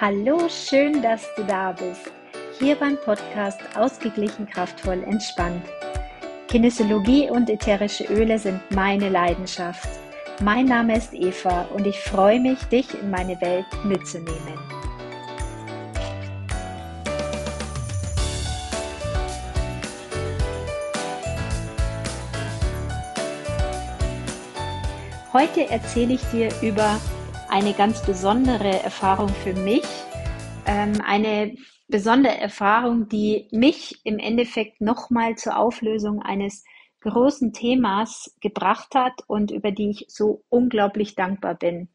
Hallo, schön, dass du da bist. Hier beim Podcast Ausgeglichen, kraftvoll, entspannt. Kinesiologie und ätherische Öle sind meine Leidenschaft. Mein Name ist Eva und ich freue mich, dich in meine Welt mitzunehmen. Heute erzähle ich dir über eine ganz besondere Erfahrung für mich. Ähm, eine besondere Erfahrung, die mich im Endeffekt nochmal zur Auflösung eines großen Themas gebracht hat und über die ich so unglaublich dankbar bin.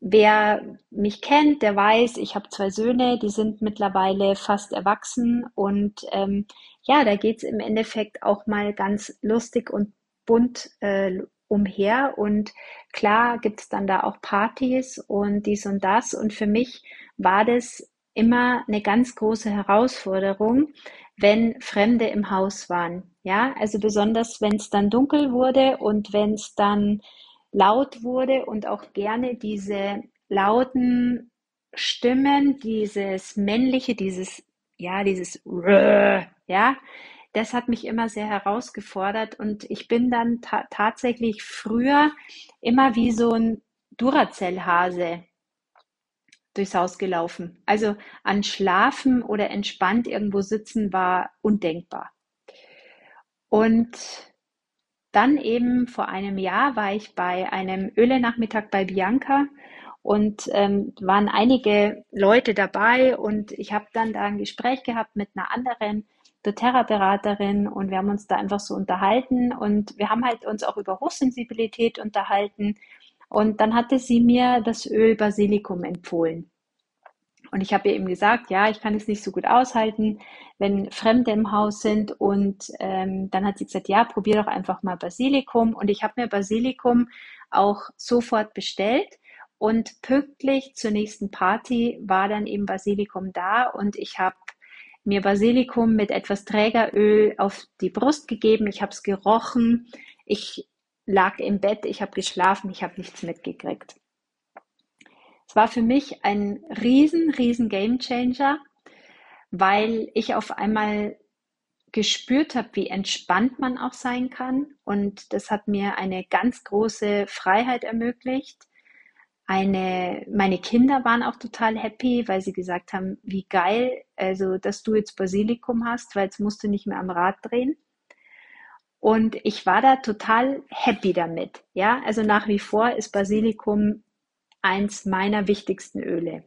Wer mich kennt, der weiß, ich habe zwei Söhne, die sind mittlerweile fast erwachsen und ähm, ja, da geht es im Endeffekt auch mal ganz lustig und bunt äh, umher und klar gibt es dann da auch Partys und dies und das und für mich war das immer eine ganz große Herausforderung, wenn Fremde im Haus waren. Ja, also besonders wenn es dann dunkel wurde und wenn es dann laut wurde und auch gerne diese lauten Stimmen, dieses männliche, dieses ja, dieses ja, das hat mich immer sehr herausgefordert und ich bin dann ta tatsächlich früher immer wie so ein Duracell-Hase durchs Haus gelaufen. Also an Schlafen oder entspannt irgendwo sitzen war undenkbar. Und dann eben vor einem Jahr war ich bei einem Öle-Nachmittag bei Bianca und ähm, waren einige Leute dabei und ich habe dann da ein Gespräch gehabt mit einer anderen doTERRA-Beraterin und wir haben uns da einfach so unterhalten und wir haben halt uns auch über Hochsensibilität unterhalten und dann hatte sie mir das Öl Basilikum empfohlen. Und ich habe ihr eben gesagt, ja, ich kann es nicht so gut aushalten, wenn Fremde im Haus sind. Und ähm, dann hat sie gesagt, ja, probier doch einfach mal Basilikum. Und ich habe mir Basilikum auch sofort bestellt. Und pünktlich zur nächsten Party war dann eben Basilikum da und ich habe mir Basilikum mit etwas Trägeröl auf die Brust gegeben. Ich habe es gerochen. Ich lag im Bett, ich habe geschlafen, ich habe nichts mitgekriegt. Es war für mich ein riesen, riesen Gamechanger, weil ich auf einmal gespürt habe, wie entspannt man auch sein kann. Und das hat mir eine ganz große Freiheit ermöglicht. Eine, meine Kinder waren auch total happy, weil sie gesagt haben, wie geil, also dass du jetzt Basilikum hast, weil jetzt musst du nicht mehr am Rad drehen. Und ich war da total happy damit. Ja, also nach wie vor ist Basilikum eins meiner wichtigsten Öle.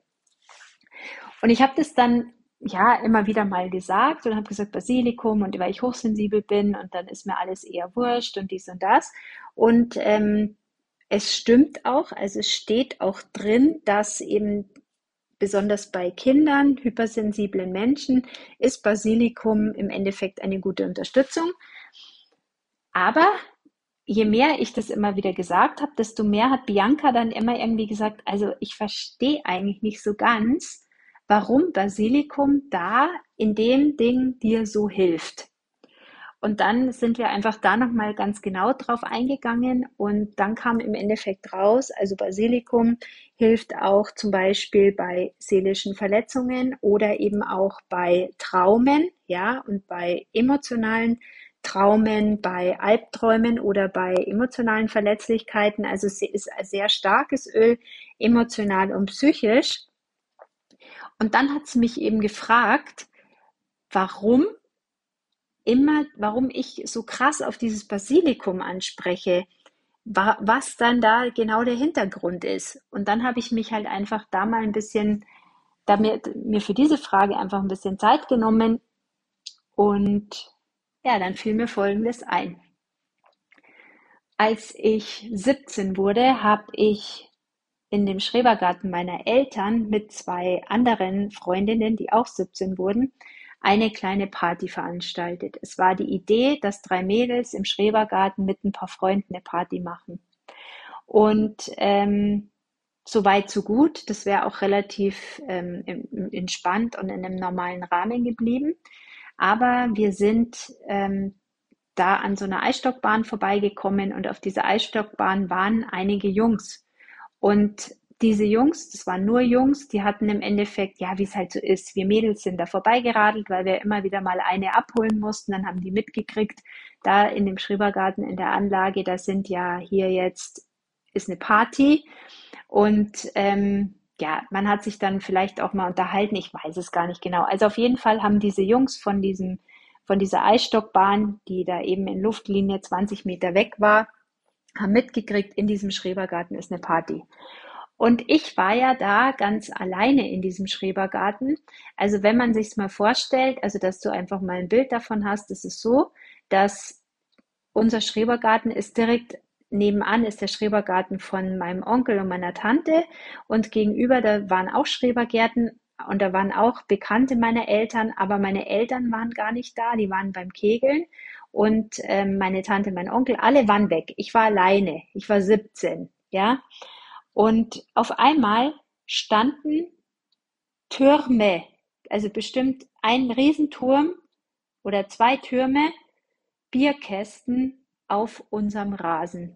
Und ich habe das dann ja immer wieder mal gesagt und habe gesagt Basilikum und weil ich hochsensibel bin und dann ist mir alles eher wurscht und dies und das. Und ähm, es stimmt auch, also es steht auch drin, dass eben besonders bei Kindern, hypersensiblen Menschen, ist Basilikum im Endeffekt eine gute Unterstützung. Aber je mehr ich das immer wieder gesagt habe, desto mehr hat Bianca dann immer irgendwie gesagt, also ich verstehe eigentlich nicht so ganz, warum Basilikum da in dem Ding dir so hilft. Und dann sind wir einfach da nochmal ganz genau drauf eingegangen und dann kam im Endeffekt raus, also Basilikum hilft auch zum Beispiel bei seelischen Verletzungen oder eben auch bei Traumen, ja, und bei emotionalen Traumen, bei Albträumen oder bei emotionalen Verletzlichkeiten. Also es ist ein sehr starkes Öl, emotional und psychisch. Und dann hat sie mich eben gefragt, warum immer, warum ich so krass auf dieses Basilikum anspreche, was dann da genau der Hintergrund ist. Und dann habe ich mich halt einfach da mal ein bisschen, damit mir für diese Frage einfach ein bisschen Zeit genommen und ja, dann fiel mir Folgendes ein. Als ich 17 wurde, habe ich in dem Schrebergarten meiner Eltern mit zwei anderen Freundinnen, die auch 17 wurden, eine kleine Party veranstaltet. Es war die Idee, dass drei Mädels im Schrebergarten mit ein paar Freunden eine Party machen. Und ähm, so weit, so gut. Das wäre auch relativ ähm, entspannt und in einem normalen Rahmen geblieben. Aber wir sind ähm, da an so einer Eisstockbahn vorbeigekommen und auf dieser Eisstockbahn waren einige Jungs. Und diese Jungs, das waren nur Jungs, die hatten im Endeffekt, ja, wie es halt so ist, wir Mädels sind da vorbeigeradelt, weil wir immer wieder mal eine abholen mussten. Dann haben die mitgekriegt, da in dem Schrebergarten in der Anlage, da sind ja hier jetzt, ist eine Party. Und ähm, ja, man hat sich dann vielleicht auch mal unterhalten, ich weiß es gar nicht genau. Also auf jeden Fall haben diese Jungs von diesem, von dieser Eisstockbahn, die da eben in Luftlinie 20 Meter weg war, haben mitgekriegt, in diesem Schrebergarten ist eine Party. Und ich war ja da ganz alleine in diesem Schrebergarten. Also wenn man sich mal vorstellt, also dass du einfach mal ein Bild davon hast, ist es so, dass unser Schrebergarten ist direkt nebenan ist der Schrebergarten von meinem Onkel und meiner Tante und gegenüber da waren auch Schrebergärten und da waren auch Bekannte meiner Eltern, aber meine Eltern waren gar nicht da, die waren beim Kegeln und äh, meine Tante, mein Onkel, alle waren weg. Ich war alleine, ich war 17, ja. Und auf einmal standen Türme, also bestimmt ein Riesenturm oder zwei Türme, Bierkästen auf unserem Rasen.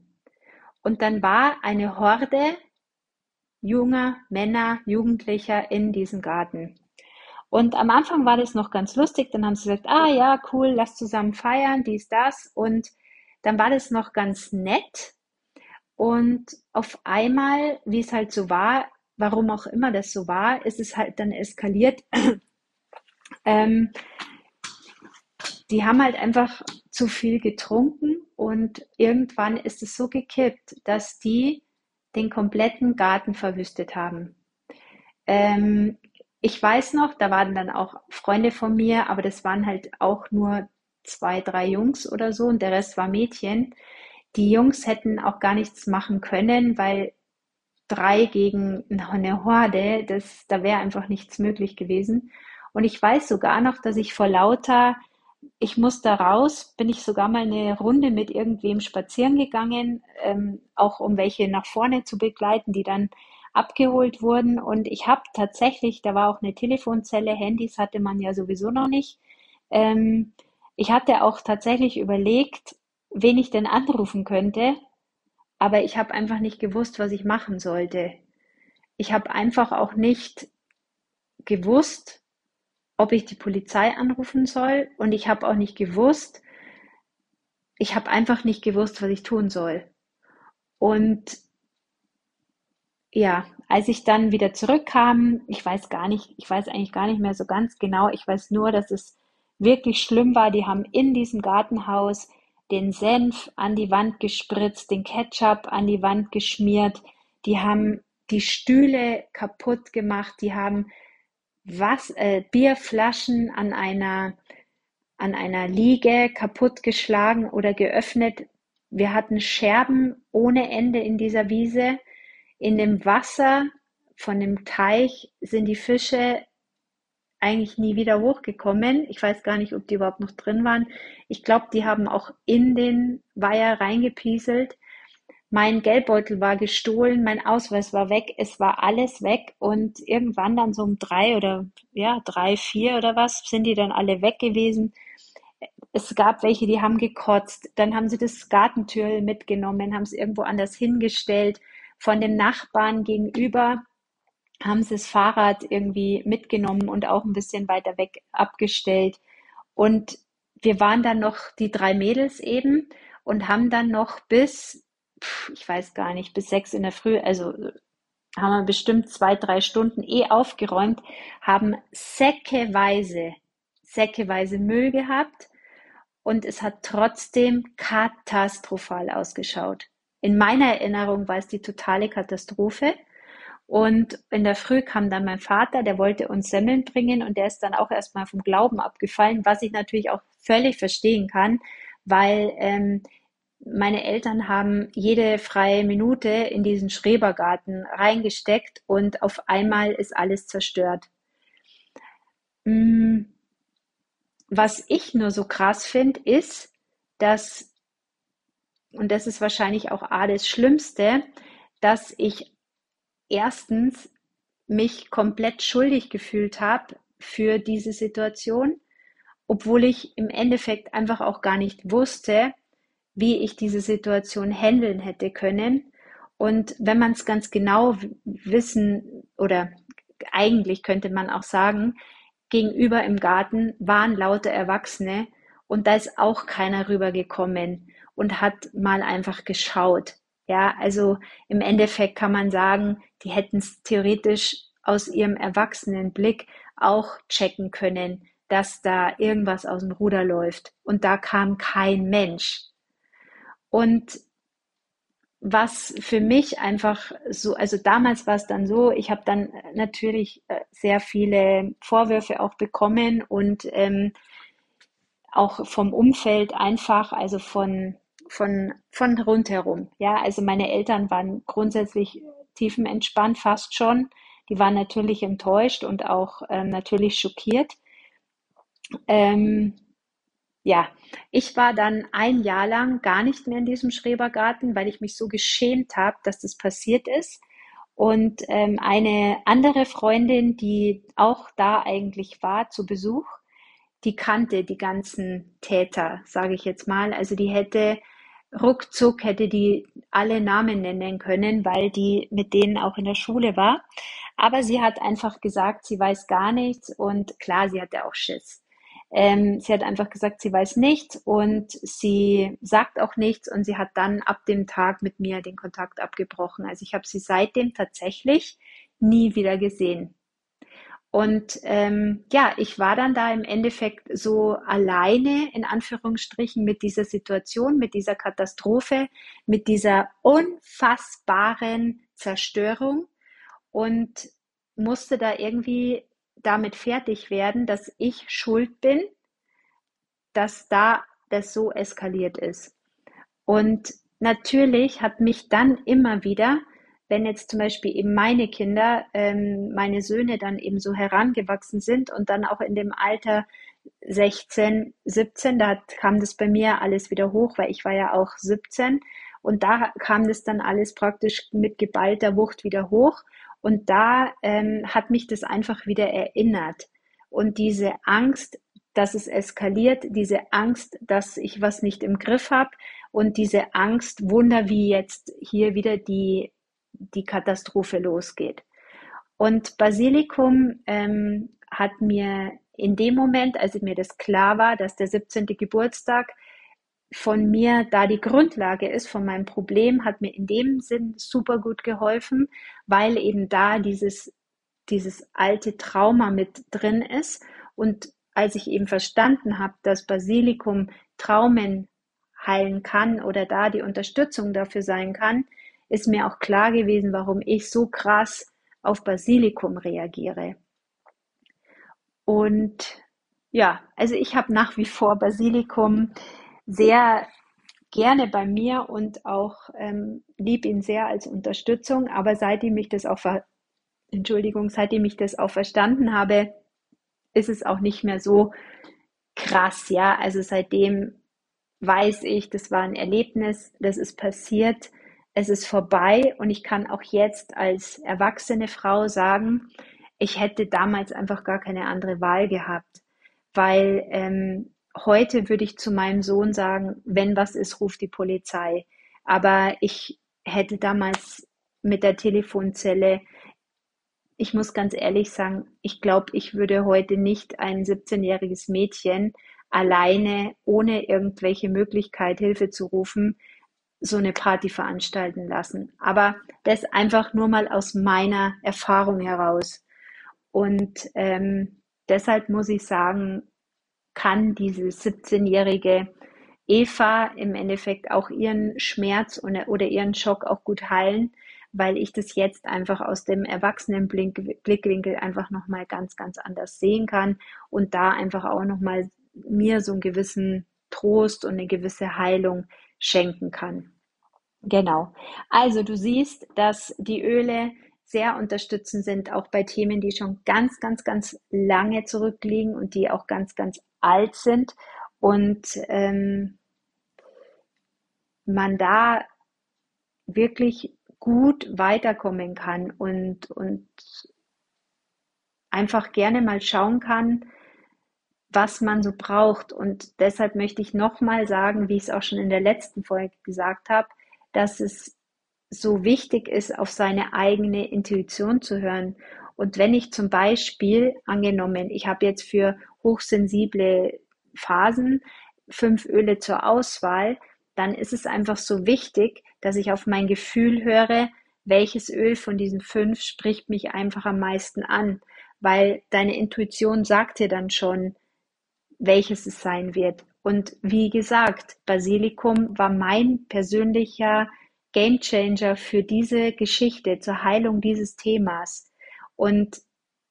Und dann war eine Horde junger Männer, Jugendlicher in diesem Garten. Und am Anfang war das noch ganz lustig. Dann haben sie gesagt, ah ja, cool, lass zusammen feiern, dies, das. Und dann war das noch ganz nett. Und auf einmal, wie es halt so war, warum auch immer das so war, ist es halt dann eskaliert. ähm, die haben halt einfach zu viel getrunken und irgendwann ist es so gekippt, dass die den kompletten Garten verwüstet haben. Ähm, ich weiß noch, da waren dann auch Freunde von mir, aber das waren halt auch nur zwei, drei Jungs oder so und der Rest war Mädchen. Die Jungs hätten auch gar nichts machen können, weil drei gegen eine Horde, das, da wäre einfach nichts möglich gewesen. Und ich weiß sogar noch, dass ich vor lauter, ich muss da raus, bin ich sogar mal eine Runde mit irgendwem spazieren gegangen, ähm, auch um welche nach vorne zu begleiten, die dann abgeholt wurden. Und ich habe tatsächlich, da war auch eine Telefonzelle, Handys hatte man ja sowieso noch nicht. Ähm, ich hatte auch tatsächlich überlegt, wen ich denn anrufen könnte, aber ich habe einfach nicht gewusst, was ich machen sollte. Ich habe einfach auch nicht gewusst, ob ich die Polizei anrufen soll und ich habe auch nicht gewusst, ich habe einfach nicht gewusst, was ich tun soll. Und ja, als ich dann wieder zurückkam, ich weiß gar nicht, ich weiß eigentlich gar nicht mehr so ganz genau, ich weiß nur, dass es wirklich schlimm war. Die haben in diesem Gartenhaus den Senf an die Wand gespritzt, den Ketchup an die Wand geschmiert, die haben die Stühle kaputt gemacht, die haben was, äh, Bierflaschen an einer, an einer Liege kaputtgeschlagen oder geöffnet. Wir hatten Scherben ohne Ende in dieser Wiese. In dem Wasser von dem Teich sind die Fische eigentlich nie wieder hochgekommen. Ich weiß gar nicht, ob die überhaupt noch drin waren. Ich glaube, die haben auch in den Weiher reingepieselt. Mein Geldbeutel war gestohlen, mein Ausweis war weg, es war alles weg und irgendwann dann so um drei oder ja, drei, vier oder was, sind die dann alle weg gewesen. Es gab welche, die haben gekotzt, dann haben sie das Gartentür mitgenommen, haben es irgendwo anders hingestellt. Von dem Nachbarn gegenüber haben sie das Fahrrad irgendwie mitgenommen und auch ein bisschen weiter weg abgestellt. Und wir waren dann noch die drei Mädels eben und haben dann noch bis, ich weiß gar nicht, bis sechs in der Früh, also haben wir bestimmt zwei, drei Stunden eh aufgeräumt, haben säckeweise, säckeweise Müll gehabt und es hat trotzdem katastrophal ausgeschaut. In meiner Erinnerung war es die totale Katastrophe. Und in der Früh kam dann mein Vater, der wollte uns Semmeln bringen und der ist dann auch erstmal vom Glauben abgefallen, was ich natürlich auch völlig verstehen kann, weil ähm, meine Eltern haben jede freie Minute in diesen Schrebergarten reingesteckt und auf einmal ist alles zerstört. Mm, was ich nur so krass finde, ist, dass, und das ist wahrscheinlich auch A das Schlimmste, dass ich erstens mich komplett schuldig gefühlt habe für diese Situation, obwohl ich im Endeffekt einfach auch gar nicht wusste, wie ich diese Situation handeln hätte können. Und wenn man es ganz genau wissen oder eigentlich könnte man auch sagen, gegenüber im Garten waren lauter Erwachsene und da ist auch keiner rübergekommen und hat mal einfach geschaut. Ja, also im Endeffekt kann man sagen, die hätten es theoretisch aus ihrem erwachsenen Blick auch checken können, dass da irgendwas aus dem Ruder läuft. Und da kam kein Mensch. Und was für mich einfach so, also damals war es dann so, ich habe dann natürlich äh, sehr viele Vorwürfe auch bekommen und ähm, auch vom Umfeld einfach, also von, von, von rundherum. Ja, also meine Eltern waren grundsätzlich tiefenentspannt, fast schon. Die waren natürlich enttäuscht und auch ähm, natürlich schockiert. Ähm, ja, ich war dann ein Jahr lang gar nicht mehr in diesem Schrebergarten, weil ich mich so geschämt habe, dass das passiert ist. Und ähm, eine andere Freundin, die auch da eigentlich war zu Besuch, die kannte die ganzen Täter, sage ich jetzt mal. Also die hätte ruckzuck hätte die alle Namen nennen können, weil die mit denen auch in der Schule war. Aber sie hat einfach gesagt, sie weiß gar nichts und klar, sie hatte auch Schiss. Ähm, sie hat einfach gesagt, sie weiß nichts und sie sagt auch nichts und sie hat dann ab dem Tag mit mir den Kontakt abgebrochen. Also ich habe sie seitdem tatsächlich nie wieder gesehen. Und ähm, ja, ich war dann da im Endeffekt so alleine, in Anführungsstrichen, mit dieser Situation, mit dieser Katastrophe, mit dieser unfassbaren Zerstörung und musste da irgendwie damit fertig werden, dass ich schuld bin, dass da das so eskaliert ist. Und natürlich hat mich dann immer wieder, wenn jetzt zum Beispiel eben meine Kinder, ähm, meine Söhne dann eben so herangewachsen sind und dann auch in dem Alter 16, 17, da kam das bei mir alles wieder hoch, weil ich war ja auch 17 und da kam das dann alles praktisch mit geballter Wucht wieder hoch. Und da ähm, hat mich das einfach wieder erinnert. Und diese Angst, dass es eskaliert, diese Angst, dass ich was nicht im Griff habe und diese Angst, Wunder, wie jetzt hier wieder die, die Katastrophe losgeht. Und Basilikum ähm, hat mir in dem Moment, als mir das klar war, dass der 17. Geburtstag von mir da die Grundlage ist von meinem Problem, hat mir in dem Sinn super gut geholfen, weil eben da dieses, dieses alte Trauma mit drin ist. Und als ich eben verstanden habe, dass Basilikum Traumen heilen kann oder da die Unterstützung dafür sein kann, ist mir auch klar gewesen, warum ich so krass auf Basilikum reagiere. Und ja, also ich habe nach wie vor Basilikum sehr gerne bei mir und auch ähm, lieb ihn sehr als Unterstützung. Aber seitdem ich das auch Entschuldigung, seitdem ich das auch verstanden habe, ist es auch nicht mehr so krass, ja. Also seitdem weiß ich, das war ein Erlebnis, das ist passiert, es ist vorbei und ich kann auch jetzt als erwachsene Frau sagen, ich hätte damals einfach gar keine andere Wahl gehabt, weil ähm, heute würde ich zu meinem Sohn sagen, wenn was ist, ruf die Polizei. Aber ich hätte damals mit der Telefonzelle, ich muss ganz ehrlich sagen, ich glaube, ich würde heute nicht ein 17-jähriges Mädchen alleine, ohne irgendwelche Möglichkeit, Hilfe zu rufen, so eine Party veranstalten lassen. Aber das einfach nur mal aus meiner Erfahrung heraus. Und ähm, deshalb muss ich sagen, kann diese 17-jährige Eva im Endeffekt auch ihren Schmerz oder ihren Schock auch gut heilen, weil ich das jetzt einfach aus dem Erwachsenenblickwinkel einfach nochmal ganz, ganz anders sehen kann und da einfach auch nochmal mir so einen gewissen Trost und eine gewisse Heilung schenken kann. Genau. Also du siehst, dass die Öle sehr unterstützend sind, auch bei Themen, die schon ganz, ganz, ganz lange zurückliegen und die auch ganz, ganz alt sind und ähm, man da wirklich gut weiterkommen kann und, und einfach gerne mal schauen kann, was man so braucht. Und deshalb möchte ich nochmal sagen, wie ich es auch schon in der letzten Folge gesagt habe, dass es so wichtig ist, auf seine eigene Intuition zu hören. Und wenn ich zum Beispiel, angenommen, ich habe jetzt für hochsensible Phasen fünf Öle zur Auswahl, dann ist es einfach so wichtig, dass ich auf mein Gefühl höre, welches Öl von diesen fünf spricht mich einfach am meisten an, weil deine Intuition sagt dir dann schon, welches es sein wird. Und wie gesagt, Basilikum war mein persönlicher Gamechanger für diese Geschichte zur Heilung dieses Themas. Und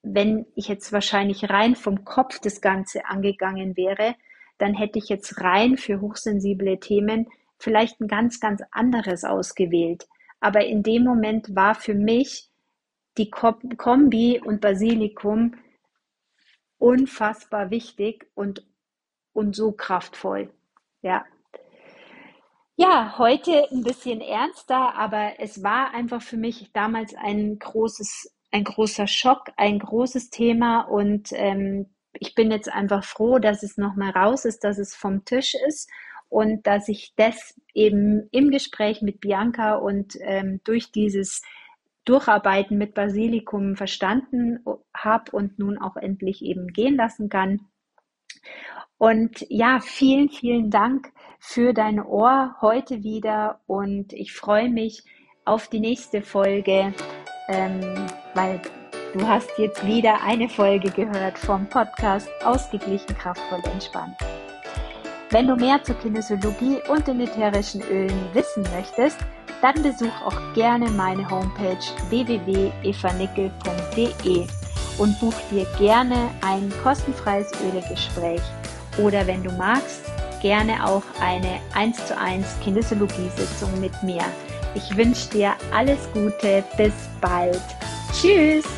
wenn ich jetzt wahrscheinlich rein vom Kopf das Ganze angegangen wäre, dann hätte ich jetzt rein für hochsensible Themen vielleicht ein ganz, ganz anderes ausgewählt. Aber in dem Moment war für mich die Kombi und Basilikum unfassbar wichtig und, und so kraftvoll. Ja. Ja, heute ein bisschen ernster, aber es war einfach für mich damals ein großes, ein großer Schock, ein großes Thema und ähm, ich bin jetzt einfach froh, dass es nochmal raus ist, dass es vom Tisch ist und dass ich das eben im Gespräch mit Bianca und ähm, durch dieses Durcharbeiten mit Basilikum verstanden habe und nun auch endlich eben gehen lassen kann. Und ja, vielen, vielen Dank für dein Ohr heute wieder und ich freue mich auf die nächste Folge, ähm, weil du hast jetzt wieder eine Folge gehört vom Podcast Ausgeglichen, kraftvoll, entspannt. Wenn du mehr zur Kinesiologie und den ätherischen Ölen wissen möchtest, dann besuch auch gerne meine Homepage www.evanickel.de und buch dir gerne ein kostenfreies Ölegespräch oder wenn du magst, gerne auch eine 1 zu 1 Kinesiologie-Sitzung mit mir. Ich wünsche dir alles Gute, bis bald. Tschüss!